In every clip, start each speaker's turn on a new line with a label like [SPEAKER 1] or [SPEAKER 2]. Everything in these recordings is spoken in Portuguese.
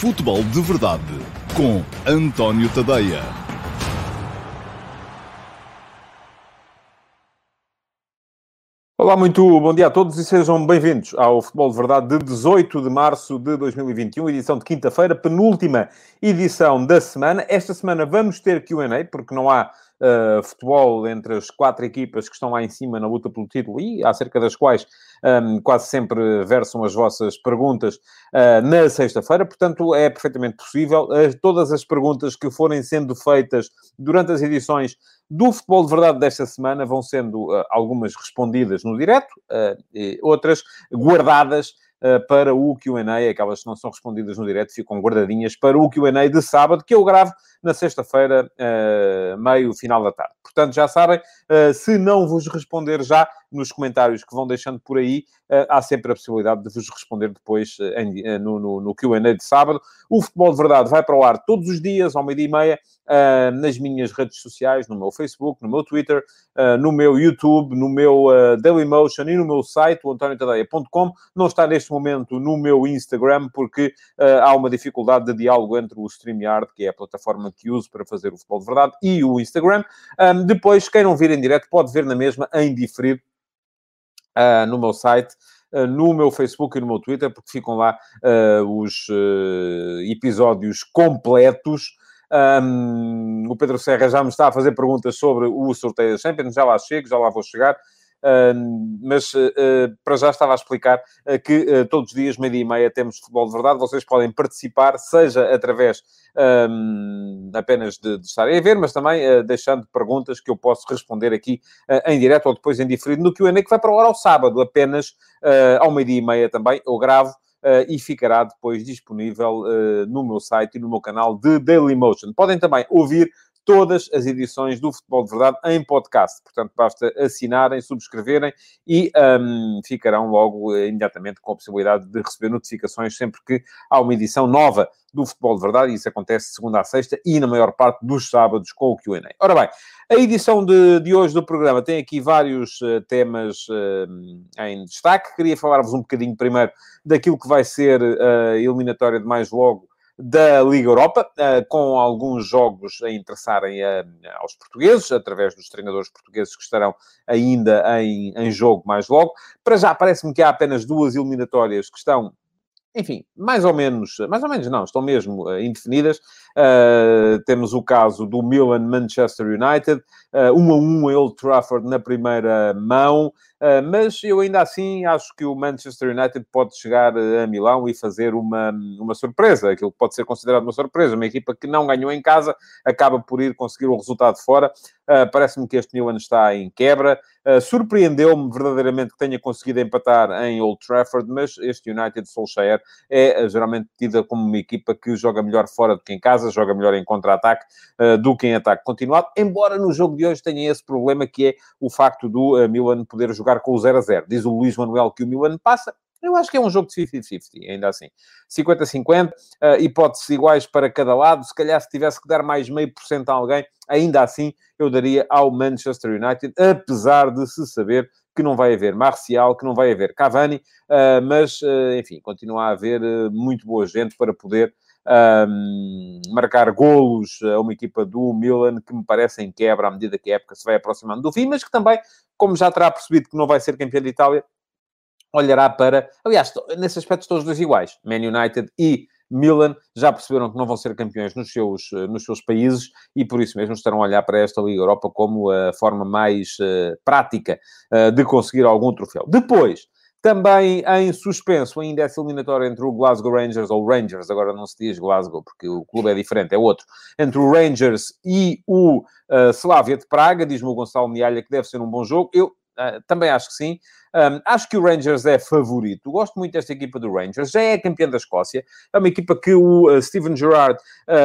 [SPEAKER 1] Futebol de Verdade com António Tadeia.
[SPEAKER 2] Olá, muito bom dia a todos e sejam bem-vindos ao Futebol de Verdade de 18 de março de 2021, edição de quinta-feira, penúltima edição da semana. Esta semana vamos ter QA, porque não há uh, futebol entre as quatro equipas que estão lá em cima na luta pelo título e acerca das quais um, quase sempre versam as vossas perguntas uh, na sexta-feira. Portanto, é perfeitamente possível. Uh, todas as perguntas que forem sendo feitas durante as edições do Futebol de Verdade desta semana vão sendo uh, algumas respondidas no direto, outras guardadas para o Q&A, aquelas que não são respondidas no direto ficam guardadinhas para o Q&A de sábado, que eu gravo na sexta-feira, meio final da tarde. Portanto, já sabem, se não vos responder já, nos comentários que vão deixando por aí, uh, há sempre a possibilidade de vos responder depois em, uh, no, no, no QA de sábado. O Futebol de Verdade vai para o ar todos os dias, ao meio-dia e meia, nas minhas redes sociais, no meu Facebook, no meu Twitter, no meu YouTube, no meu Dailymotion e no meu site, o antoniotadeia.com. Não está neste momento no meu Instagram, porque há uma dificuldade de diálogo entre o StreamYard, que é a plataforma que uso para fazer o Futebol de Verdade, e o Instagram. Depois, quem não vir em direto pode ver na mesma em diferido uh, no meu site, uh, no meu Facebook e no meu Twitter, porque ficam lá uh, os episódios completos. Um, o Pedro Serra já me está a fazer perguntas sobre o sorteio da Champions, já lá chego, já lá vou chegar. Mas uh, para já estava a explicar uh, que todos os dias, meia e meia, temos futebol de verdade. Vocês podem participar, seja através um, apenas de, de, estarem a ver, mas também uh, deixando perguntas que eu posso responder aqui uh, em direto ou depois em diferido no Q&A, que vai para o ar ao sábado, apenas uh, ao meio-dia e meia também, eu gravo. e ficará depois disponível no meu site e no meu canal de Dailymotion. Podem também ouvir todas as edições do Futebol de Verdade em podcast. Portanto, basta assinarem, subscreverem e um, ficarão logo imediatamente com a possibilidade de receber notificações sempre que há uma edição nova do Futebol de Verdade, e isso acontece de segunda a sexta e na maior parte dos sábados com o Q&A. Ora bem, a edição de, de hoje do programa tem aqui vários uh, temas uh, em destaque. Queria falar-vos um bocadinho primeiro daquilo que vai ser a uh, eliminatória de mais logo da Liga Europa, com alguns jogos a interessarem aos portugueses, através dos treinadores portugueses que estarão ainda em, em jogo mais logo. Para já, parece-me que há apenas duas eliminatórias que estão enfim, mais ou menos, mais ou menos não, estão mesmo uh, indefinidas. Uh, temos o caso do Milan-Manchester United, uh, 1 a 1 em Old Trafford na primeira mão, mas eu ainda assim acho que o Manchester United pode chegar a Milão e fazer uma, uma surpresa, aquilo que pode ser considerado uma surpresa. Uma equipa que não ganhou em casa acaba por ir conseguir o resultado fora. Parece-me que este Milan está em quebra. Surpreendeu-me verdadeiramente que tenha conseguido empatar em Old Trafford, mas este United Solskjaer é geralmente tida como uma equipa que joga melhor fora do que em casa joga melhor em contra-ataque uh, do que em ataque continuado, embora no jogo de hoje tenha esse problema que é o facto do uh, Milan poder jogar com o 0 a 0. Diz o Luís Manuel que o Milan passa, eu acho que é um jogo de 50-50, ainda assim. 50-50, uh, hipóteses iguais para cada lado. Se calhar, se tivesse que dar mais meio por cento a alguém, ainda assim eu daria ao Manchester United, apesar de se saber que não vai haver Marcial, que não vai haver Cavani, uh, mas, uh, enfim, continua a haver muito boa gente para poder um, marcar golos a uma equipa do Milan que me parece em quebra à medida que a época se vai aproximando do fim, mas que também, como já terá percebido que não vai ser campeão de Itália, olhará para... Aliás, nesse aspecto estão os dois iguais, Man United e Milan já perceberam que não vão ser campeões nos seus, nos seus países e por isso mesmo estarão a olhar para esta Liga Europa como a forma mais uh, prática uh, de conseguir algum troféu. Depois, também em suspenso, ainda essa eliminatória entre o Glasgow Rangers, ou Rangers, agora não se diz Glasgow, porque o clube é diferente, é outro, entre o Rangers e o uh, Slavia de Praga, diz-me o Gonçalo Mialha que deve ser um bom jogo. Eu Uh, também acho que sim. Um, acho que o Rangers é favorito. Gosto muito desta equipa do Rangers. Já é campeã da Escócia. É uma equipa que o uh, Steven Gerrard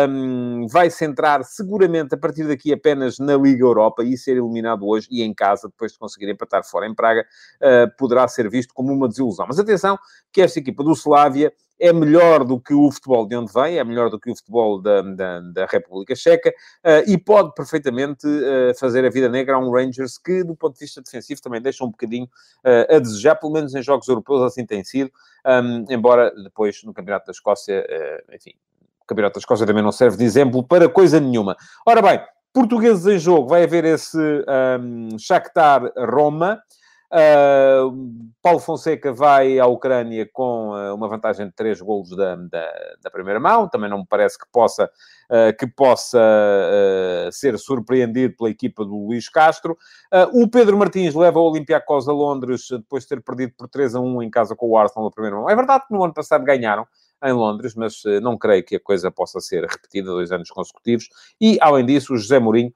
[SPEAKER 2] um, vai centrar seguramente a partir daqui apenas na Liga Europa e ser eliminado hoje e em casa, depois de conseguir empatar fora em Praga, uh, poderá ser visto como uma desilusão. Mas atenção que esta equipa do Slavia é melhor do que o futebol de onde vem, é melhor do que o futebol da, da, da República Checa uh, e pode perfeitamente uh, fazer a vida negra a um Rangers que, do ponto de vista defensivo, também deixa um bocadinho uh, a desejar, pelo menos em jogos europeus assim tem sido, um, embora depois no Campeonato da Escócia, enfim, o Campeonato da Escócia também não serve de exemplo para coisa nenhuma. Ora bem, portugueses em jogo, vai haver esse um, Shakhtar-Roma, Uh, Paulo Fonseca vai à Ucrânia com uh, uma vantagem de três golos da, da, da, primeira mão. Também não me parece que possa, uh, que possa ser surpreendido pela equipa do Luís Castro. o Pedro Martins leva o Olympiacos a Londres depois de ter perdido por 3 a 1 em casa com o Arsenal na primeira mão. É verdade que no ano passado ganharam em Londres, mas não creio que a coisa possa ser repetida dois anos consecutivos. E, além disso, o José Mourinho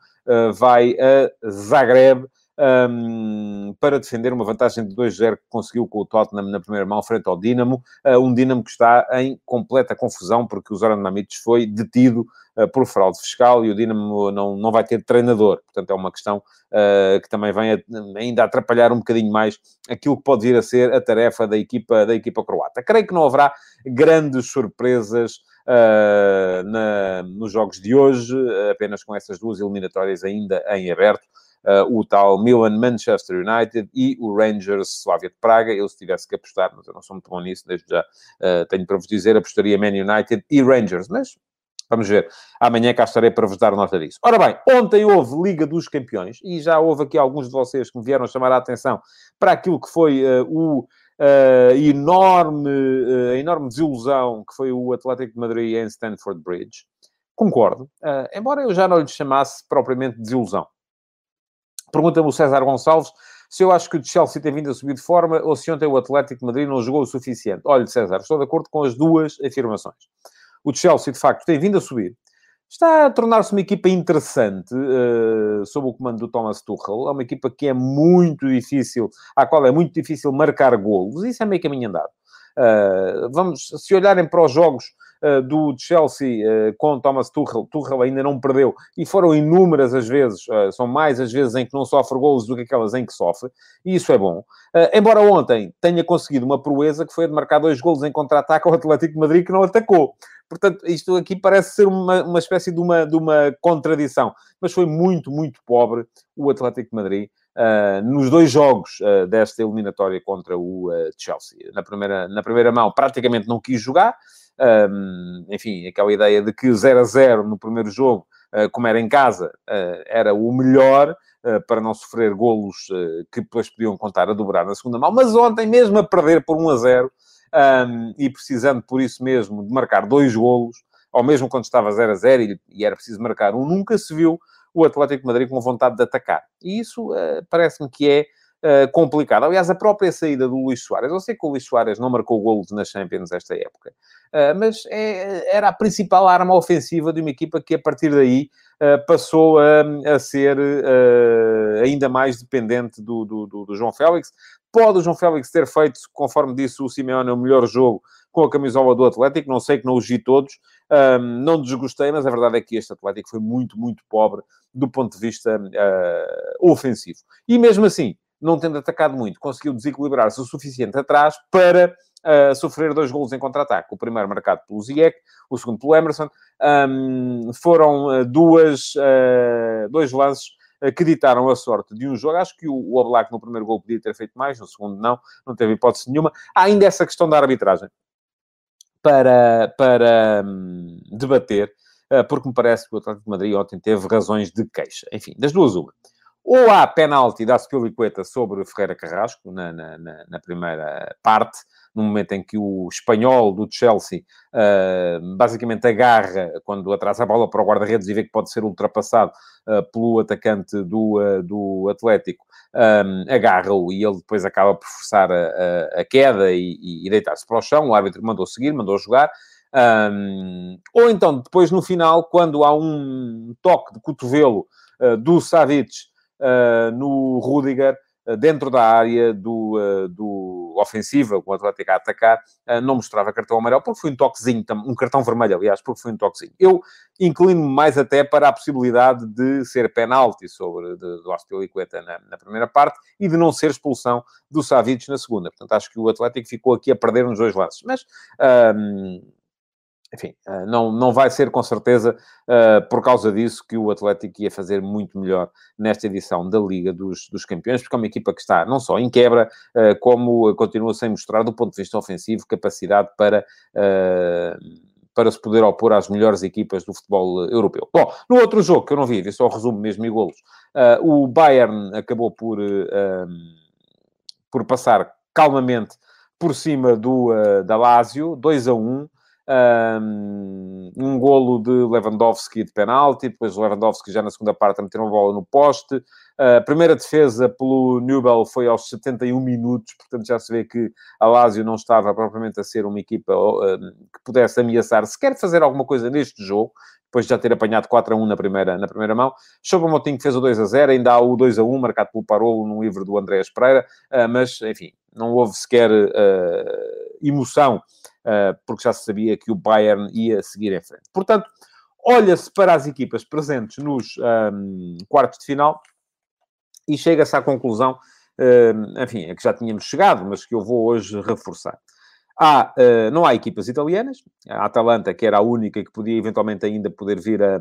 [SPEAKER 2] vai a Zagreb um, para defender uma vantagem de 2-0 que conseguiu com o Tottenham na primeira mão frente ao Dinamo. Uh, um Dinamo que está em completa confusão porque o Zoran Mamic foi detido uh, por fraude fiscal e o Dinamo não, não vai ter treinador. Portanto, é uma questão uh, que também vem a, ainda atrapalhar um bocadinho mais aquilo que pode vir a ser a tarefa da equipa, da equipa croata. Creio que não haverá grandes surpresas Uh, na, nos jogos de hoje, apenas com essas duas eliminatórias ainda em aberto uh, o tal Milan Manchester United e o Rangers Slavia de Praga. Eu, se tivesse que apostar, mas eu não sou muito bom nisso, desde já uh, tenho para vos dizer, apostaria Man United e Rangers, mas Vamos ver. Amanhã cá estarei para vos dar nota disso. Ora bem, ontem houve Liga dos Campeões e já houve aqui alguns de vocês que me vieram chamar a atenção para aquilo que foi uh, o uh, enorme, uh, enorme desilusão que foi o Atlético de Madrid em Stanford Bridge. Concordo, embora eu já não lhe chamasse propriamente desilusão. Pergunta-me o César Gonçalves se eu acho que o Chelsea tem vindo a subir de forma ou se ontem o Atlético de Madrid não jogou o suficiente. Olha, César, estou de acordo com as duas afirmações. O Chelsea, de facto, tem vindo a subir. Está a tornar-se uma equipa interessante uh, sob o comando do Thomas Tuchel. É uma equipa que é muito difícil, à qual é muito difícil marcar golos. Isso é meio caminho andado. Uh, vamos, se olharem para os jogos uh, do Chelsea uh, com Thomas Tuchel, Tuchel ainda não perdeu, e foram inúmeras as vezes, são mais as vezes em que não sofre golos do que aquelas em que sofre, e isso é bom. embora ontem tenha conseguido uma proeza que foi de marcar dois golos em contra-ataque ao Atlético de Madrid que não atacou. Portanto, isto aqui parece ser uma, uma espécie de uma, de uma contradição. Mas foi muito, muito pobre o Atlético de Madrid uh, nos dois jogos uh, desta eliminatória contra o uh, Chelsea. Na primeira, na primeira mão, praticamente não quis jogar. Um, enfim, aquela ideia de que 0 a 0 no primeiro jogo, como era em casa, era o melhor. para não sofrer golos que depois podiam contar a dobrar na segunda mão, mas ontem, mesmo a perder por 1 a 0, um, e precisando por isso mesmo de marcar dois golos, ou mesmo quando estava 0 a 0 e, e era preciso marcar um, nunca se viu o Atlético de Madrid com vontade de atacar. E isso uh, parece-me que é uh, complicado. Aliás, a própria saída do Luís Soares, eu sei que o Luís Soares não marcou golos na Champions esta época, uh, mas é, era a principal arma ofensiva de uma equipa que a partir daí passou a, a ser ainda mais dependente do, do, do, do João Félix. Pode o João Félix ter feito, conforme disse o Simeone, o melhor jogo com a camisola do Atlético. Não sei que não os vi todos, um, não desgostei, mas a verdade é que este Atlético foi muito, muito pobre do ponto de vista uh, ofensivo. E mesmo assim, não tendo atacado muito, conseguiu desequilibrar-se o suficiente atrás para uh, sofrer dois golos em contra-ataque. O primeiro marcado pelo Ziyech, o segundo pelo Emerson. Um, foram uh, duas, dois lances que ditaram a sorte de um jogo. Acho que o, o Oblak no primeiro gol podia ter feito mais, no segundo não, não teve hipótese nenhuma. Há ainda essa questão da arbitragem para, para hum, debater, uh, porque me parece que o Atlético de Madrid ontem teve razões de queixa. Enfim, das duas, uma. Ou há penalti da Spilicueta sobre Ferreira Carrasco, na, na, na, primeira parte, no momento em que o espanhol do Chelsea uh, basicamente agarra, quando atrasa a bola para o guarda-redes e vê que pode ser ultrapassado uh, pelo atacante do, uh, do Atlético, um, agarra-o e ele depois acaba por forçar a, a, a queda e, e deitar-se para o chão. O árbitro mandou seguir, mandou jogar. Um, ou então, depois no final, quando há um toque de cotovelo do Savic no Rudiger, dentro da área do, do ofensiva, com o Atlético a atacar, não mostrava cartão amarelo, porque foi um toquezinho, um cartão vermelho, aliás, porque foi um toquezinho. Eu inclino-me mais até para a possibilidade de ser penalti sobre de, do Astilicueta na, na primeira parte e de não ser expulsão do Savic na segunda. Portanto, acho que o Atlético ficou aqui a perder nos dois lances. Mas... Um, enfim, eh, não, não vai ser com certeza uh, por causa disso que o Atlético ia fazer muito melhor nesta edição da Liga dos, dos Campeões, porque é uma equipa que está não só em quebra, uh, como continua sem mostrar, do ponto de vista ofensivo, capacidade para. Uh, para se poder opor às melhores equipas do futebol europeu. Bom, no outro jogo que eu não vi, vi só o resumo mesmo e golos, o Bayern acabou por, por passar calmamente por cima do, da Lazio, 2 a 1, um golo de Lewandowski de penalti, depois Lewandowski já na segunda parte a meter uma bola no poste. A primeira defesa pelo Newell foi aos 71 minutos, portanto já se vê que a Lazio não estava propriamente a ser uma equipa que pudesse ameaçar sequer fazer alguma coisa neste jogo, depois de já ter apanhado 4 a 1 na primeira, na primeira mão. Choupo Motinho fez o 2 a 0, ainda há o 2 a 1 marcado pelo Parolo no livro do Andréas Pereira, ah, mas, enfim, não houve sequer uh, emoção, porque já se sabia que o Bayern ia seguir em frente. Portanto, olha-se para as equipas presentes nos um, quartos de final e chega-se à conclusão, uh, enfim, a que já tínhamos chegado, mas que eu vou hoje reforçar. Há, uh, não há equipas italianas. A Atalanta, que era a única que podia eventualmente ainda poder vir a,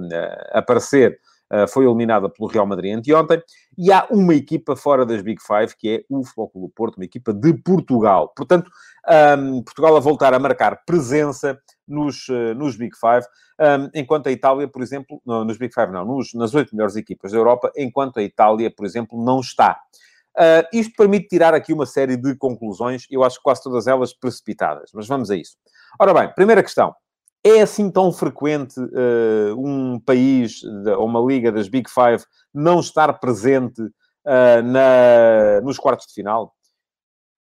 [SPEAKER 2] a aparecer, foi eliminada pelo Real Madrid anteontem. E há uma equipa fora das Big Five, que é o Futebol Clube Porto, uma equipa de Portugal. Portanto, um, Portugal a voltar a marcar presença nos, uh, nos Big Five, um, enquanto a Itália, por exemplo, nos Big Five não, nos, nas oito melhores equipas da Europa, enquanto a Itália, por exemplo, não está. Uh, isto permite tirar aqui uma série de conclusões, eu acho que quase todas elas precipitadas, mas vamos a isso. Ora bem, primeira questão. É assim tão frequente uh, um país ou uma liga das Big Five não estar presente uh, na, nos quartos de final?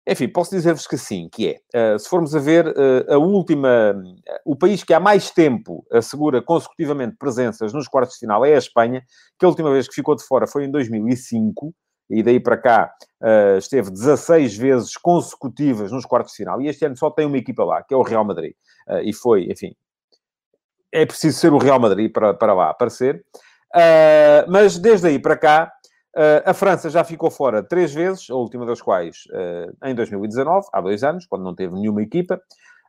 [SPEAKER 2] Enfim, posso dizer-vos que sim, que é. se formos a ver, a última... O país que há mais tempo assegura consecutivamente presenças nos quartos de final é a Espanha, que a última vez que ficou de fora foi em 2005, e daí para cá uh, esteve 16 vezes consecutivas nos quartos de final. E este ano só tem uma equipa lá, que é o Real Madrid. Uh, e foi, enfim, é preciso ser o Real Madrid para, para lá aparecer. Uh, mas desde aí para cá, a França já ficou fora três vezes, a última das quais em 2019, há dois anos, quando não teve nenhuma equipa.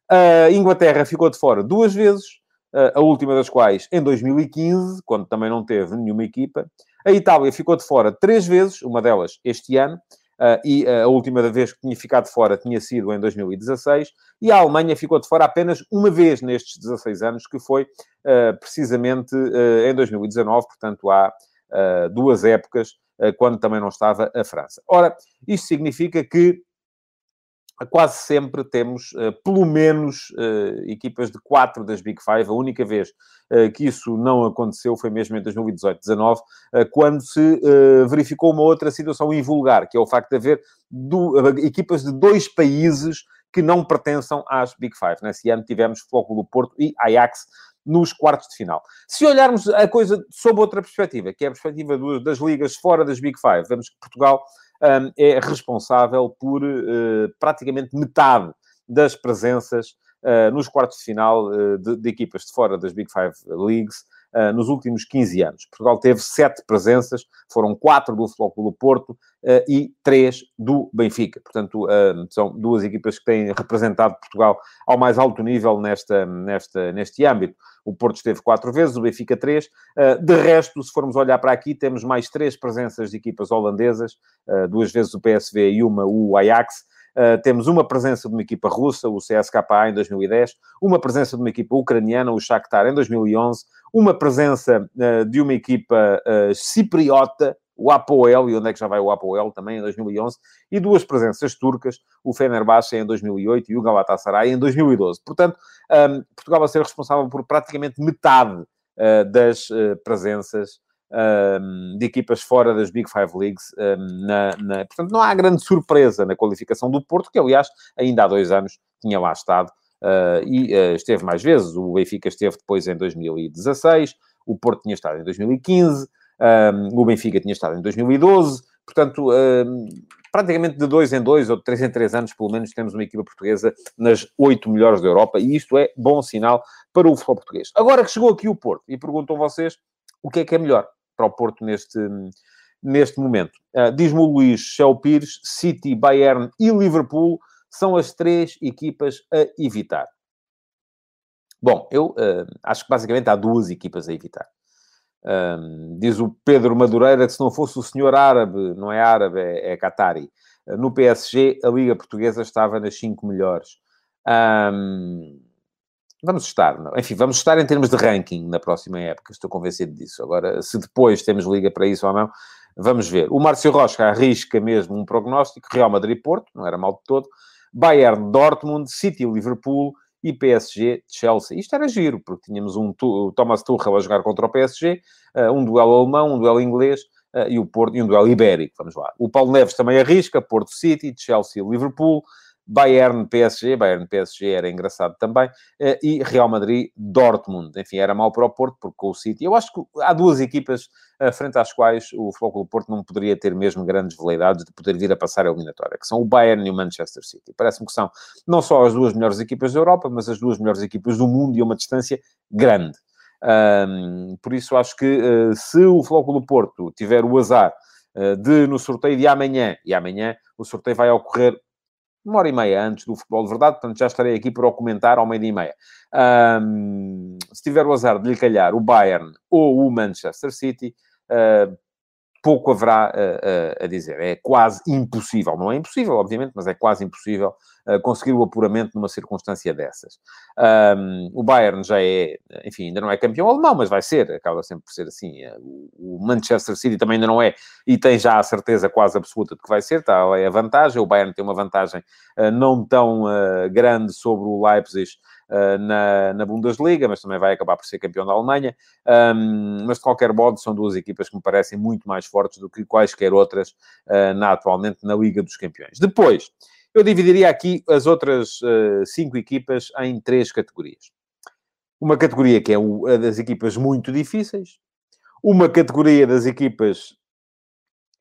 [SPEAKER 2] A Inglaterra ficou de fora duas vezes, a última das quais em 2015, quando também não teve nenhuma equipa. A Itália ficou de fora três vezes, uma delas este ano, uh, e uh, a última vez que tinha ficado fora tinha sido em 2016, e a Alemanha ficou de fora apenas uma vez nestes 16 anos, que foi uh, precisamente em 2019, portanto há duas épocas, quando também não estava a França. Ora, isto significa que quase sempre temos, uh, pelo menos, uh, equipas de quatro das Big Five. A única vez uh, que isso não aconteceu foi mesmo em 2018-19, quando se verificou uma outra situação invulgar, que é o facto de haver do, equipas de dois países que não pertençam às Big Five. Nesse ano tivemos Futebol do Porto e Ajax nos quartos de final. Se olharmos a coisa sob outra perspectiva, que é a perspectiva do, das ligas fora das Big Five, vemos que Portugal um, é responsável por uh, praticamente metade das presenças uh, nos quartos de final uh, de, de, equipas de fora das Big Five Leagues uh, nos últimos 15 anos. Portugal teve sete presenças, foram quatro do Futebol Clube Porto uh, e três do Benfica. Portanto, uh, são duas equipas que têm representado Portugal ao mais alto nível nesta, nesta, neste âmbito. O Porto esteve quatro vezes, o Benfica três. de resto, se formos olhar para aqui, temos mais três presenças de equipas holandesas, duas vezes o PSV e uma o Ajax. Uh, temos uma presença de uma equipa russa, o CSKA, em 2010, uma presença de uma equipa ucraniana, o Shakhtar, em 2011, uma presença uh, de uma equipa uh, cipriota, o Apoel, e onde é que já vai o Apoel também em 2011, e duas presenças turcas, o Fenerbahçe em 2008 e o Galatasaray em 2012. Portanto, um, Portugal vai ser responsável por praticamente metade uh, das uh, presenças um, de equipas fora das Big Five Leagues. Um, na, na... Portanto, não há grande surpresa na qualificação do Porto, que aliás ainda há dois anos tinha lá estado Uh, e uh, esteve mais vezes. O Benfica esteve depois em 2016, o Porto tinha estado em 2015, um, o Benfica tinha estado em 2012. portanto, praticamente de dois em dois ou de três em três anos, pelo menos, temos uma equipa portuguesa nas oito melhores da Europa e isto é bom sinal para o futebol português. Agora que chegou aqui o Porto e perguntam vocês o que é que é melhor para o Porto neste, neste momento. Uh, Diz-me o Luís Shell Pires, City, Bayern e Liverpool são as três equipas a evitar. Bom, eu uh, acho que basicamente há duas equipas a evitar. Diz o Pedro Madureira que se não fosse o senhor árabe, não é árabe, é, é Qatari, no PSG a Liga Portuguesa estava nas cinco melhores. Vamos estar, não? enfim, vamos estar em termos de ranking na próxima época, estou convencido disso. Agora, se depois temos Liga para isso ou não, vamos ver. O Márcio Rocha arrisca mesmo um prognóstico, Real Madrid-Porto, não era mal de todo, Bayern, Dortmund, City, Liverpool e PSG Chelsea. Isto era giro, porque tínhamos um Thomas Tuchel a jogar contra o PSG, eh, um duelo alemão, um duelo inglês eh, e, o Porto, e um duelo ibérico. Vamos lá. O Paulo Neves também arrisca, Porto City, Chelsea, Liverpool, Bayern PSG, Bayern PSG era engraçado também, eh, e Real Madrid Dortmund. Enfim, era mal para o Porto, porque com o City. Eu acho que há duas equipas eh, frente às quais o do Porto não poderia ter mesmo grandes veleidades de poder vir a passar a eliminatória, que são o Bayern e o Manchester City. Parece-me que são não só as duas melhores equipas da Europa, mas as duas melhores equipas do mundo e a uma distância grande. Um, por isso, acho que uh, se o do Porto tiver o azar uh, de, no sorteio de amanhã, e amanhã o sorteio vai ocorrer uma hora e meia antes do futebol de verdade, portanto já estarei aqui para o comentar ao meio-dia e meia. Um, se tiver o azar de lhe calhar o Bayern ou o Manchester City, uh, pouco haverá uh, uh, a dizer. É quase impossível, não é impossível, obviamente, mas é quase impossível uh, conseguir o apuramento numa circunstância dessas. Um, o Bayern já é, enfim, ainda não é campeão alemão, mas vai ser, acaba sempre por ser assim. O Manchester City também ainda não é, e tem já a certeza quase absoluta de que vai ser, tá, é a vantagem. O Bayern tem uma vantagem não tão grande sobre o Leipzig, uh, na, na Bundesliga, mas também vai acabar por ser campeão da Alemanha. Um, mas, de qualquer modo, são duas equipas que me parecem muito mais fortes do que quaisquer outras uh, na, atualmente na Liga dos Campeões. Depois, eu dividiria aqui as outras uh, cinco equipas em três categorias. Uma categoria que é a das equipas muito difíceis, uma categoria das equipas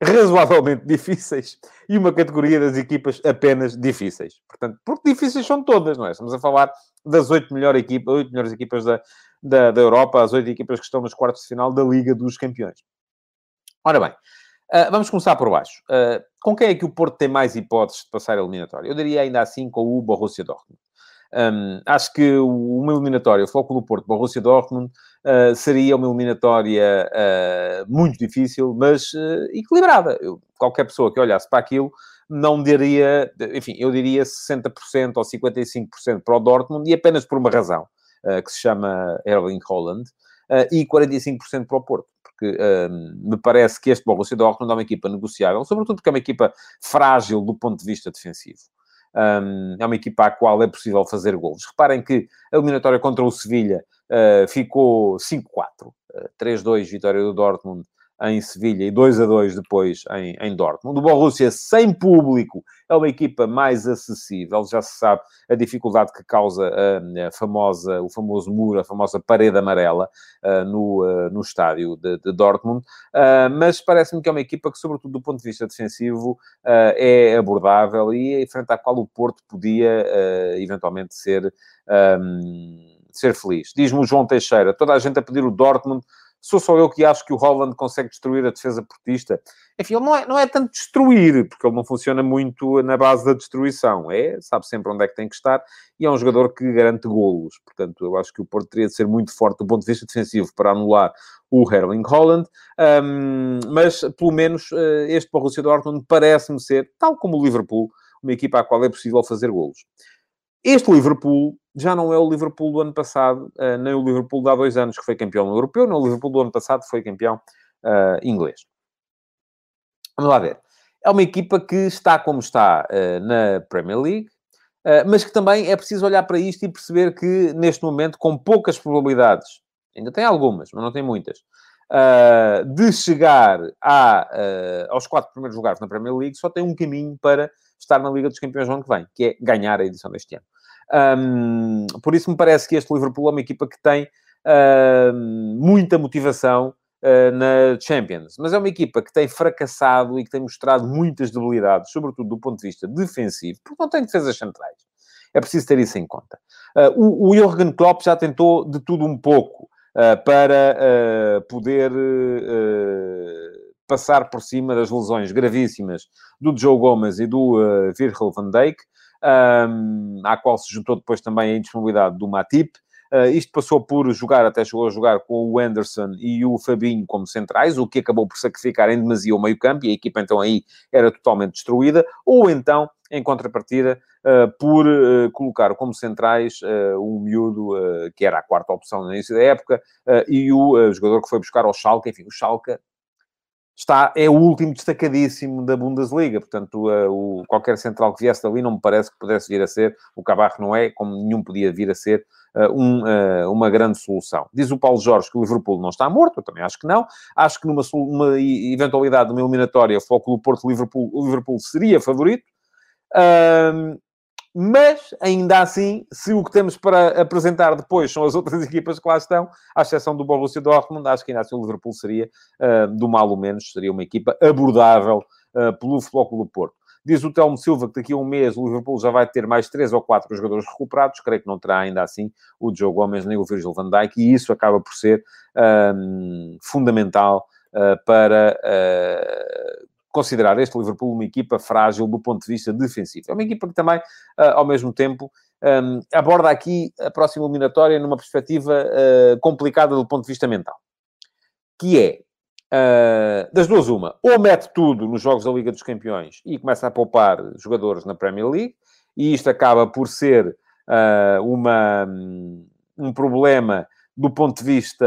[SPEAKER 2] razoavelmente difíceis e uma categoria das equipas apenas difíceis. Portanto, porque difíceis são todas, não é? Estamos a falar das oito melhor equipas, oito melhores equipas da, da, da, Europa, as oito equipas que estão nos quartos de final da Liga dos Campeões. Ora bem, uh, vamos começar por baixo. Uh, com quem é que o Porto tem mais hipóteses de passar a eliminatória? Eu diria ainda assim com o Borussia Dortmund. Acho que uma eliminatória, o Foco do Porto, Borussia Dortmund, uh, seria uma eliminatória uh, muito difícil, mas uh, equilibrada. Eu, qualquer pessoa que olhasse para aquilo não daria, enfim, eu diria 60% ou 55% para o Dortmund e apenas por uma razão, que se chama Erling Holland, e 45% para o Porto porque me parece que este Borussia Dortmund é uma equipa negociável, sobretudo porque é uma equipa frágil do ponto de vista defensivo. Um, é uma equipa à qual é possível fazer golos. Reparem que a eliminatória contra o Sevilha uh, ficou 5-4. Uh, 3-2 vitória do Dortmund em Sevilha e 2 a 2 depois em, em Dortmund. O Borussia sem público é uma equipa mais acessível, já se sabe a dificuldade que causa a, a famosa, o famoso muro, a famosa parede amarela uh, no, uh, no estádio de, de Dortmund, uh, mas parece-me que é uma equipa que, sobretudo do ponto de vista defensivo, é abordável e frente à qual o Porto podia eventualmente ser, um, ser feliz. Diz-me o João Teixeira, toda a gente a pedir o Dortmund Sou só eu que acho que o Holland consegue destruir a defesa portista. Enfim, ele não é, não é tanto destruir, porque ele não funciona muito na base da destruição. É, sabe sempre onde é que tem que estar e é um jogador que garante golos. Portanto, eu acho que o Porto teria de ser muito forte do ponto de vista defensivo para anular o Erling Holland. Um, mas, pelo menos, eh, este Borussia Dortmund parece-me ser, tal como o Liverpool, uma equipa à qual é possível fazer golos. Este Liverpool já não é o Liverpool do ano passado, uh, nem o Liverpool de há dois anos, que foi campeão europeu, nem o Liverpool do ano passado foi campeão uh, inglês. Vamos lá ver. É uma equipa que está como está uh, na Premier League, mas que também é preciso olhar para isto e perceber que, neste momento, com poucas probabilidades, ainda tem algumas, mas não tem muitas, de chegar a, aos quatro primeiros lugares na Premier League, só tem um caminho para estar na Liga dos Campeões no ano que vem, que é ganhar a edição deste ano. Um, por isso me parece que este Liverpool é uma equipa que tem uh, muita motivação uh, na Champions. Mas é uma equipa que tem fracassado e que tem mostrado muitas debilidades, sobretudo do ponto de vista defensivo, porque não tem defesas centrais. É preciso ter isso em conta. Uh, o, o Jürgen Klopp já tentou de tudo um pouco uh, para poder passar por cima das lesões gravíssimas do Joe Gomes e do Virgil van Dijk, um, à qual se juntou depois também a indisponibilidade do Matip. Uh, isto passou por jogar, até chegou a jogar com o Anderson e o Fabinho como centrais, o que acabou por sacrificar em demasia o meio-campo, e a equipa então aí era totalmente destruída, ou então, em contrapartida, uh, por uh, colocar como centrais um miúdo que era a quarta opção no início da época, e o jogador que foi buscar ao Schalke, enfim, o Schalke está, é o último destacadíssimo da Bundesliga. Portanto, uh, o, qualquer central que viesse dali não me parece que pudesse vir a ser, o Cabarro não é, como nenhum podia vir a ser, uh, um, uh, uma grande solução. Diz o Paulo Jorge que o Liverpool não está morto, eu também acho que não. Acho que numa uma eventualidade de uma eliminatória, Foco do Porto-Liverpool, o Liverpool seria favorito. Mas, ainda assim, se o que temos para apresentar depois são as outras equipas que lá estão, à exceção do Borussia Dortmund, acho que ainda assim o Liverpool seria, uh, do mal ou menos, seria uma equipa abordável uh, pelo Futebol Clube do Porto. Diz o Telmo Silva que daqui a um mês o Liverpool já vai ter mais três ou quatro jogadores recuperados. Creio que não terá ainda assim o Joe Gomes nem o Virgil van Dijk. E isso acaba por ser um, fundamental uh, para uh, considerar este Liverpool uma equipa frágil do ponto de vista defensivo. É uma equipa que também, ah, ao mesmo tempo, um, aborda aqui a próxima eliminatória numa perspectiva uh, complicada do ponto de vista mental. Que é, uh, das duas uma, ou mete tudo nos jogos da Liga dos Campeões e começa a poupar jogadores na Premier League, e isto acaba por ser uh, uma, um problema do ponto de vista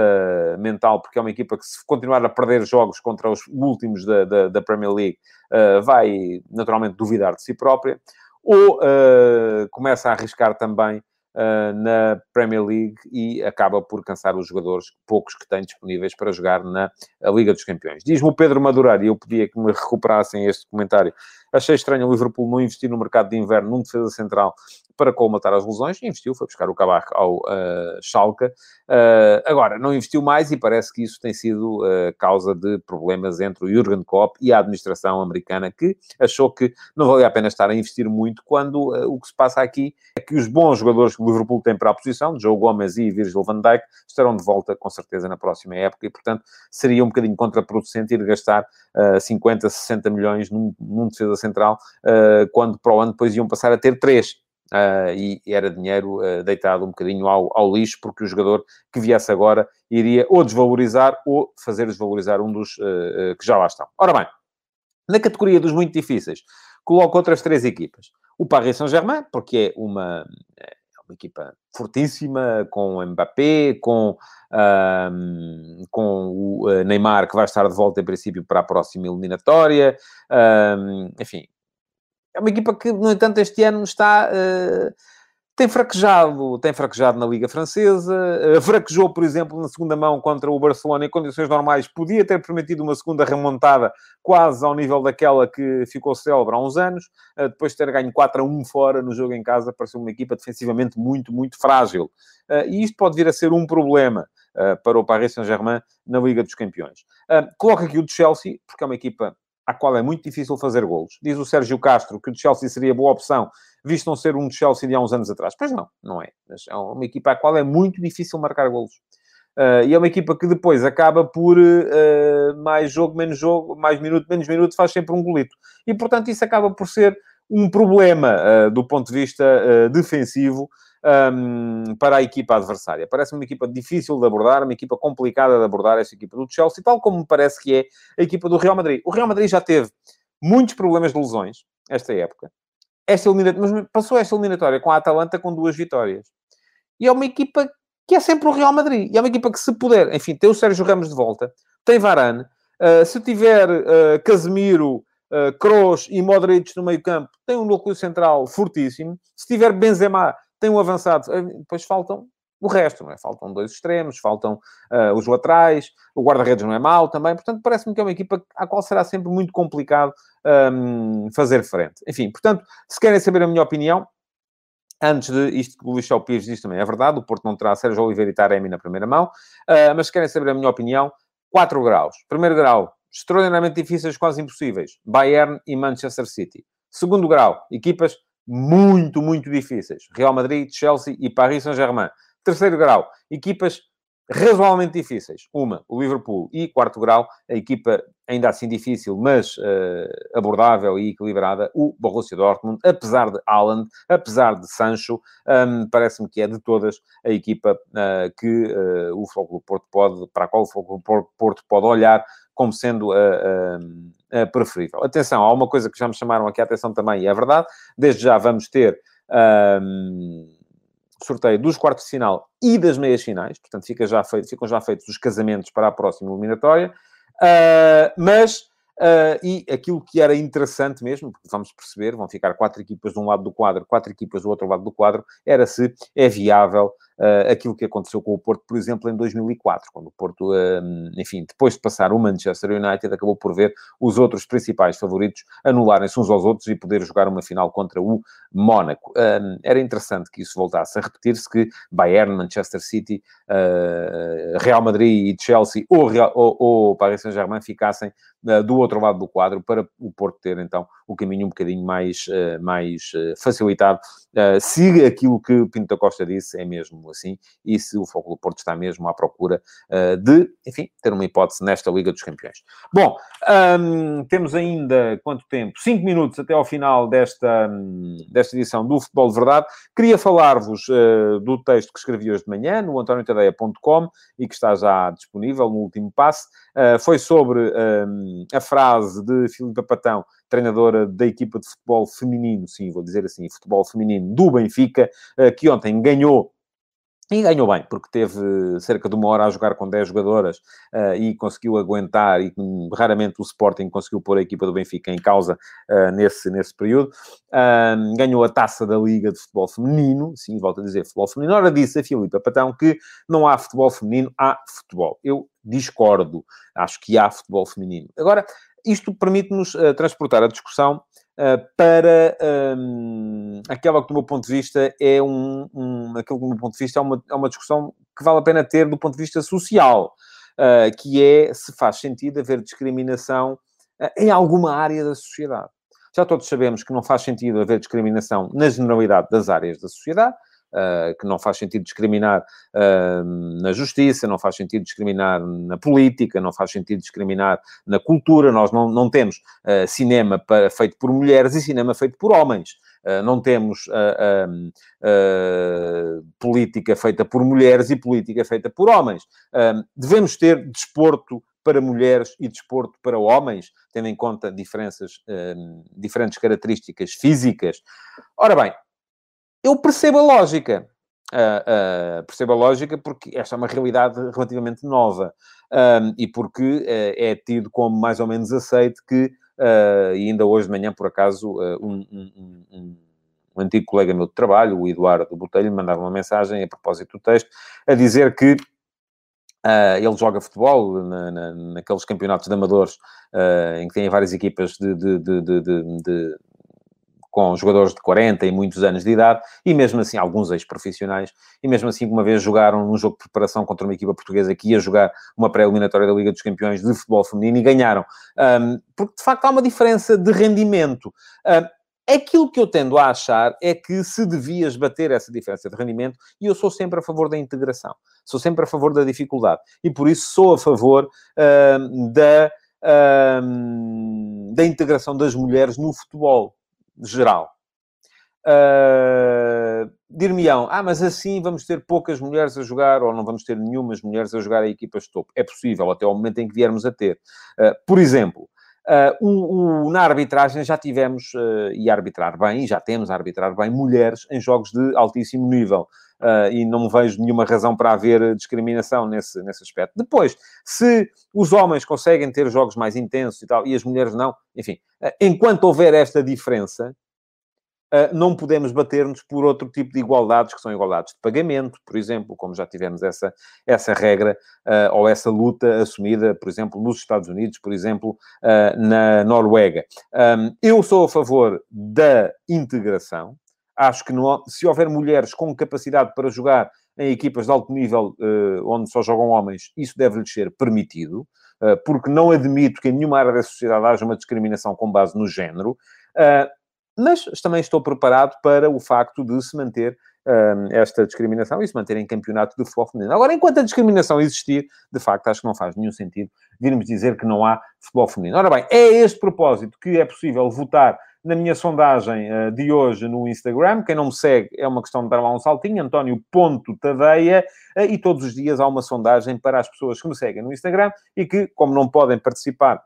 [SPEAKER 2] mental, porque é uma equipa que, se continuar a perder jogos contra os últimos da, da, da Premier League, uh, vai naturalmente duvidar de si própria, ou uh, começa a arriscar também uh, na Premier League e acaba por cansar os jogadores, poucos que tem disponíveis para jogar na Liga dos Campeões. Diz-me o Pedro Madureira, e eu pedia que me recuperassem este comentário. Achei estranho o Liverpool não investir no mercado de inverno num defesa central para colmatar as lesões, investiu, foi buscar o Cabarro ao uh, Schalke. Uh, agora, não investiu mais e parece que isso tem sido uh, causa de problemas entre o Jürgen Klopp e a administração americana, que achou que não valia a pena estar a investir muito, quando uh, o que se passa aqui é que os bons jogadores que o Liverpool tem para a posição, Joe Gomes e Virgil van Dijk, estarão de volta, com certeza, na próxima época, e, portanto, seria um bocadinho contraproducente ir gastar 50, 60 milhões num, num defesa central, quando para o ano depois iam passar a ter três uh, e era dinheiro uh, deitado um bocadinho ao, ao, lixo, porque o jogador que viesse agora iria ou desvalorizar ou fazer desvalorizar um dos uh, que já lá estão. Ora bem, na categoria dos muito difíceis, coloco outras três equipas. O Paris Saint-Germain, porque é uma, uma equipa fortíssima, com Mbappé, com, com o Neymar, que vai estar de volta, em princípio, para a próxima eliminatória. Enfim, é uma equipa que, no entanto, este ano está... Uh, tem fraquejado, tem fraquejado na Liga Francesa, uh, fraquejou, por exemplo, na segunda mão contra o Barcelona em condições normais, podia ter permitido uma segunda remontada quase ao nível daquela que ficou célebre há uns anos, uh, depois de ter ganho 4 a 1 fora no jogo em casa, pareceu uma equipa defensivamente muito, muito frágil. Uh, e isto pode vir a ser um problema para o Paris Saint-Germain na Liga dos Campeões. coloca aqui o de Chelsea, porque é uma equipa à qual é muito difícil fazer golos. Diz o Sérgio Castro que o Chelsea seria boa opção, visto não ser um Chelsea de há uns anos atrás. Pois não, não é. Mas é uma equipa à qual é muito difícil marcar golos. Uh, e é uma equipa que depois acaba por uh, mais jogo, menos jogo, mais minuto, menos minuto, faz sempre um golito. E, portanto, isso acaba por ser um problema uh, do ponto de vista defensivo um, para a equipa adversária. Parece uma equipa difícil de abordar, uma equipa complicada de abordar, esta equipa do Chelsea, tal como me parece que é a equipa do Real Madrid. O Real Madrid já teve muitos problemas de lesões esta época. Esta eliminatória, mas passou esta eliminatória com a Atalanta com duas vitórias. E é uma equipa que é sempre o Real Madrid. E é uma equipa que, se puder, enfim, tem o Sérgio Ramos de volta, tem Varane, uh, se tiver uh, Casemiro, uh, Kroos e Modric no meio campo, tem um núcleo central fortíssimo. Se tiver Benzema, tem um avançado, eh, depois faltam o resto, não é? Faltam dois extremos, faltam uh, os laterais, o guarda-redes não é mau também, portanto, parece-me que é uma equipa à qual será sempre muito complicado um, fazer frente. Enfim, portanto, se querem saber a minha opinião, antes de isto que o Luís Pires diz também é verdade, o Porto não terá Sérgio Oliveira e Taremi na primeira mão, uh, mas se querem saber a minha opinião, quatro graus. Primeiro grau, extraordinariamente difíceis, quase impossíveis. Bayern e Manchester City. Segundo grau, equipas muito, muito difíceis. Real Madrid, Chelsea e Paris Saint-Germain. Terceiro grau, equipas razoavelmente difíceis. Uma, o Liverpool. E quarto grau, a equipa ainda assim difícil, mas uh, abordável e equilibrada, o Borussia Dortmund, apesar de Haaland, apesar de Sancho, um, parece-me que é de todas a equipa uh, que uh, o Futebol Porto pode, para a qual o Futebol Porto pode olhar como sendo a, a, a, preferível. Atenção, há uma coisa que já me chamaram aqui a atenção também, e é verdade, desde já vamos ter... Um, sorteio dos quartos de final e das meias finais, portanto fica já feito, ficam já feitos os casamentos para a próxima eliminatória, uh, mas Uh, e aquilo que era interessante mesmo, porque vamos perceber, vão ficar quatro equipas de um lado do quadro, quatro equipas do outro lado do quadro, era se é viável uh, aquilo que aconteceu com o Porto, por exemplo, em 2004, quando o Porto, uh, enfim, depois de passar o Manchester United, acabou por ver os outros principais favoritos anularem-se uns aos outros e poder jogar uma final contra o Mónaco. era interessante que isso voltasse a repetir-se, que Bayern, Manchester City, Real Madrid e Chelsea ou, Real, ou, ou Paris Saint-Germain ficassem do outro lado do quadro para o Porto ter então o caminho um bocadinho mais, mais facilitado, se aquilo que Pinto da Costa disse é mesmo assim, e se o Foco do Porto está mesmo à procura de, enfim, ter uma hipótese nesta Liga dos Campeões. Bom, um, temos ainda quanto tempo? Cinco minutos até ao final desta, um, desta edição do Futebol de Verdade. Queria falar-vos uh, do texto que escrevi hoje de manhã no antoniotadeia.com e que está já disponível no último passe. Uh, foi sobre um, a frase de Filipe Patão, treinadora da equipa de futebol feminino, sim, vou dizer assim, futebol feminino do Benfica, que ontem ganhou e ganhou bem, porque teve cerca de uma hora a jogar com 10 jogadoras uh, e conseguiu aguentar, e raramente o Sporting conseguiu pôr a equipa do Benfica em causa uh, nesse, nesse período. Uh, ganhou a taça da Liga de Futebol Feminino, sim, volto a dizer futebol feminino. Ora, disse a Filipe Patão que não há futebol feminino, há futebol. Eu discordo, acho que há futebol feminino. Agora, isto permite-nos transportar a discussão para um, aquela que, do meu ponto de vista, é um, um aquilo que, do meu ponto de vista, é uma, é uma discussão que vale a pena ter do ponto de vista social, uh, que é se faz sentido haver discriminação uh, em alguma área da sociedade. Já todos sabemos que não faz sentido haver discriminação na generalidade das áreas da sociedade, uh, que não faz sentido discriminar uh, na justiça, não faz sentido discriminar na política, não faz sentido discriminar na cultura. Nós não, não temos uh, cinema para, feito por mulheres e cinema feito por homens. não temos política feita por mulheres e política feita por homens. devemos ter desporto para mulheres e desporto para homens, tendo em conta diferenças, diferentes características físicas. Ora bem, eu percebo a lógica. Uh, uh, percebo a lógica porque esta é uma realidade relativamente nova um, e porque uh, é tido como mais ou menos aceito que, e ainda hoje de manhã, por acaso, um, um, um, um, antigo colega meu de trabalho, o Eduardo Botelho, me mandava uma mensagem a propósito do texto, a dizer que ele joga futebol na, na, naqueles campeonatos de amadores em que tem várias equipas de, de, de, de com jogadores de 40 e muitos anos de idade, e mesmo assim, alguns ex-profissionais, e mesmo assim, uma vez jogaram num jogo de preparação contra uma equipa portuguesa que ia jogar uma pré-eliminatória da Liga dos Campeões de futebol feminino e ganharam. Um, porque, de facto, há uma diferença de rendimento. Um, Aquilo que eu tendo a achar é que se devia esbater essa diferença de rendimento, e eu sou sempre a favor da integração, sou sempre a favor da dificuldade, e por isso sou a favor uh, da, uh, da integração das mulheres no futebol geral. Uh, Dir-me-ão, ah, mas assim vamos ter poucas mulheres a jogar, ou não vamos ter nenhumas mulheres a jogar a equipas de topo. É possível, até ao momento em que viermos a ter. Uh, por exemplo, uh, o, o, na arbitragem já tivemos, uh, e arbitrar bem, já temos a arbitrar bem, mulheres em jogos de altíssimo nível. Uh, e não vejo nenhuma razão para haver discriminação nesse, nesse aspecto. Depois, se os homens conseguem ter jogos mais intensos e tal, e as mulheres não, enfim, uh, enquanto houver esta diferença, uh, não podemos bater-nos por outro tipo de igualdades, que são igualdades de pagamento, por exemplo, como já tivemos essa, essa regra ou essa luta assumida, por exemplo, nos Estados Unidos, por exemplo, na Noruega. Um, eu sou a favor da integração, Acho que não, se houver mulheres com capacidade para jogar em equipas de alto nível, onde só jogam homens, isso deve-lhes ser permitido, porque não admito que em nenhuma área da sociedade haja uma discriminação com base no género. Mas também estou preparado para o facto de se manter esta discriminação e se manter em campeonato de futebol feminino. Agora, enquanto a discriminação existir, de facto, acho que não faz nenhum sentido virmos dizer que não há futebol feminino. Ora bem, é este propósito que é possível votar na minha sondagem uh, de hoje no Instagram. Quem não me segue é uma questão de dar lá um saltinho, António.tadeia, uh, e todos os dias há uma sondagem para as pessoas que me seguem no Instagram e que, como não podem participar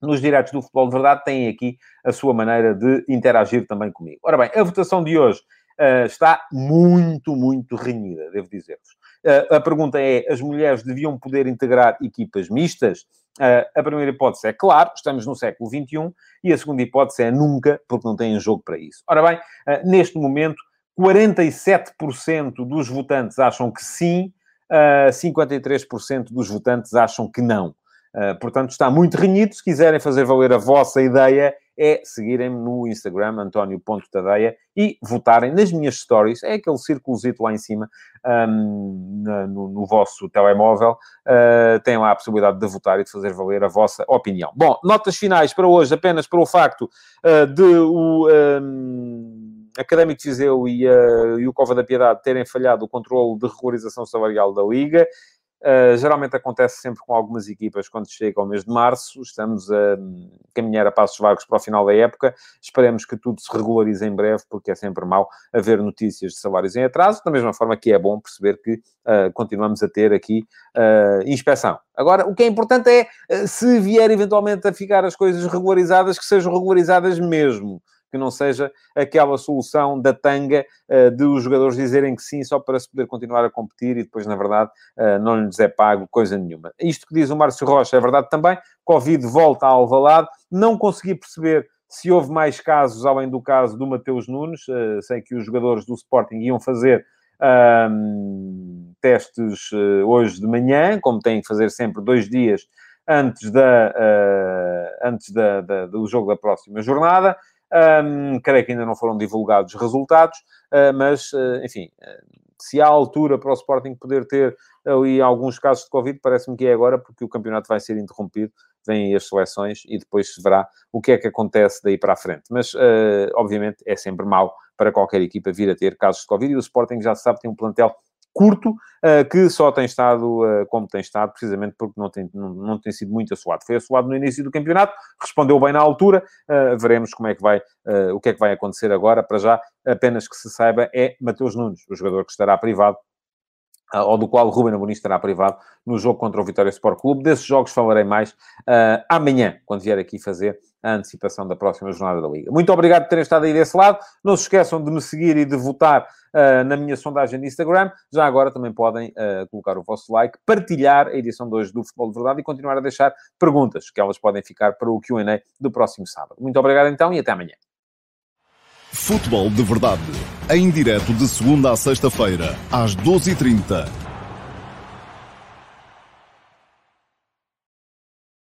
[SPEAKER 2] nos diretos do Futebol de Verdade, têm aqui a sua maneira de interagir também comigo. Ora bem, a votação de hoje uh, está muito, muito renhida, devo dizer-vos. Uh, a pergunta é: as mulheres deviam poder integrar equipas mistas? A primeira hipótese é claro, estamos no século XXI, e a segunda hipótese é nunca, porque não têm jogo para isso. Ora bem, neste momento, 47% dos votantes acham que sim, 53% dos votantes acham que não. Portanto, está muito renhido. Se quiserem fazer valer a vossa ideia, é seguirem-me no Instagram, António.tadeia, e votarem nas minhas stories, é aquele círculozito lá em cima, um, no, no, vosso telemóvel, uh, têm lá a possibilidade de votar e de fazer valer a vossa opinião. Bom, notas finais para hoje, apenas para o facto uh, de o... Um, Académico de e, uh, e o Cova da Piedade terem falhado o controle de regularização salarial da Liga. Uh, geralmente acontece sempre com algumas equipas quando chega ao mês de março. Estamos a caminhar a passos vagos para o final da época. Esperemos que tudo se regularize em breve, porque é sempre mau haver notícias de salários em atraso. Da mesma forma que é bom perceber que uh, continuamos a ter aqui uh, inspeção. Agora, o que é importante é, se vier eventualmente a ficar as coisas regularizadas, que sejam regularizadas mesmo que não seja aquela solução da tanga uh, de os jogadores dizerem que sim só para se poder continuar a competir e depois, na verdade, uh, não lhes é pago coisa nenhuma. Isto que diz o Márcio Rocha é verdade também. Covid volta a Alvalade. Não consegui perceber se houve mais casos além do caso do Mateus Nunes. Uh, sei que os jogadores do Sporting iam fazer testes hoje de manhã, como têm que fazer sempre dois dias antes, da, uh, antes da, da, do jogo da próxima jornada. Um, creio que ainda não foram divulgados resultados, uh, mas, uh, enfim, uh, se há altura para o Sporting poder ter ali alguns casos de Covid, parece-me que é agora, porque o campeonato vai ser interrompido, vêm as seleções e depois se verá o que é que acontece daí para a frente. Mas, obviamente, é sempre mau para qualquer equipa vir a ter casos de Covid e o Sporting já se sabe tem um plantel curto, uh, que só tem estado uh, como tem estado, precisamente porque não tem, não, não tem sido muito assoado. Foi assoado no início do campeonato, respondeu bem na altura, uh, veremos como é que vai, o que é que vai acontecer agora. Para já, apenas que se saiba, é Mateus Nunes, o jogador que estará privado ou do qual Ruben Amorim estará privado no jogo contra o Vitória Sport Clube. Desses jogos falarei mais uh, amanhã, quando vier aqui fazer a antecipação da próxima jornada da Liga. Muito obrigado por terem estado aí desse lado. Não se esqueçam de me seguir e de votar uh, na minha sondagem de Instagram. Já agora também podem uh, colocar o vosso like, partilhar a edição de hoje do Futebol de Verdade e continuar a deixar perguntas, que elas podem ficar para o Q&A do próximo sábado. Muito obrigado então e até amanhã.
[SPEAKER 1] Futebol de Verdade, em direto de segunda a sexta-feira, às 12h30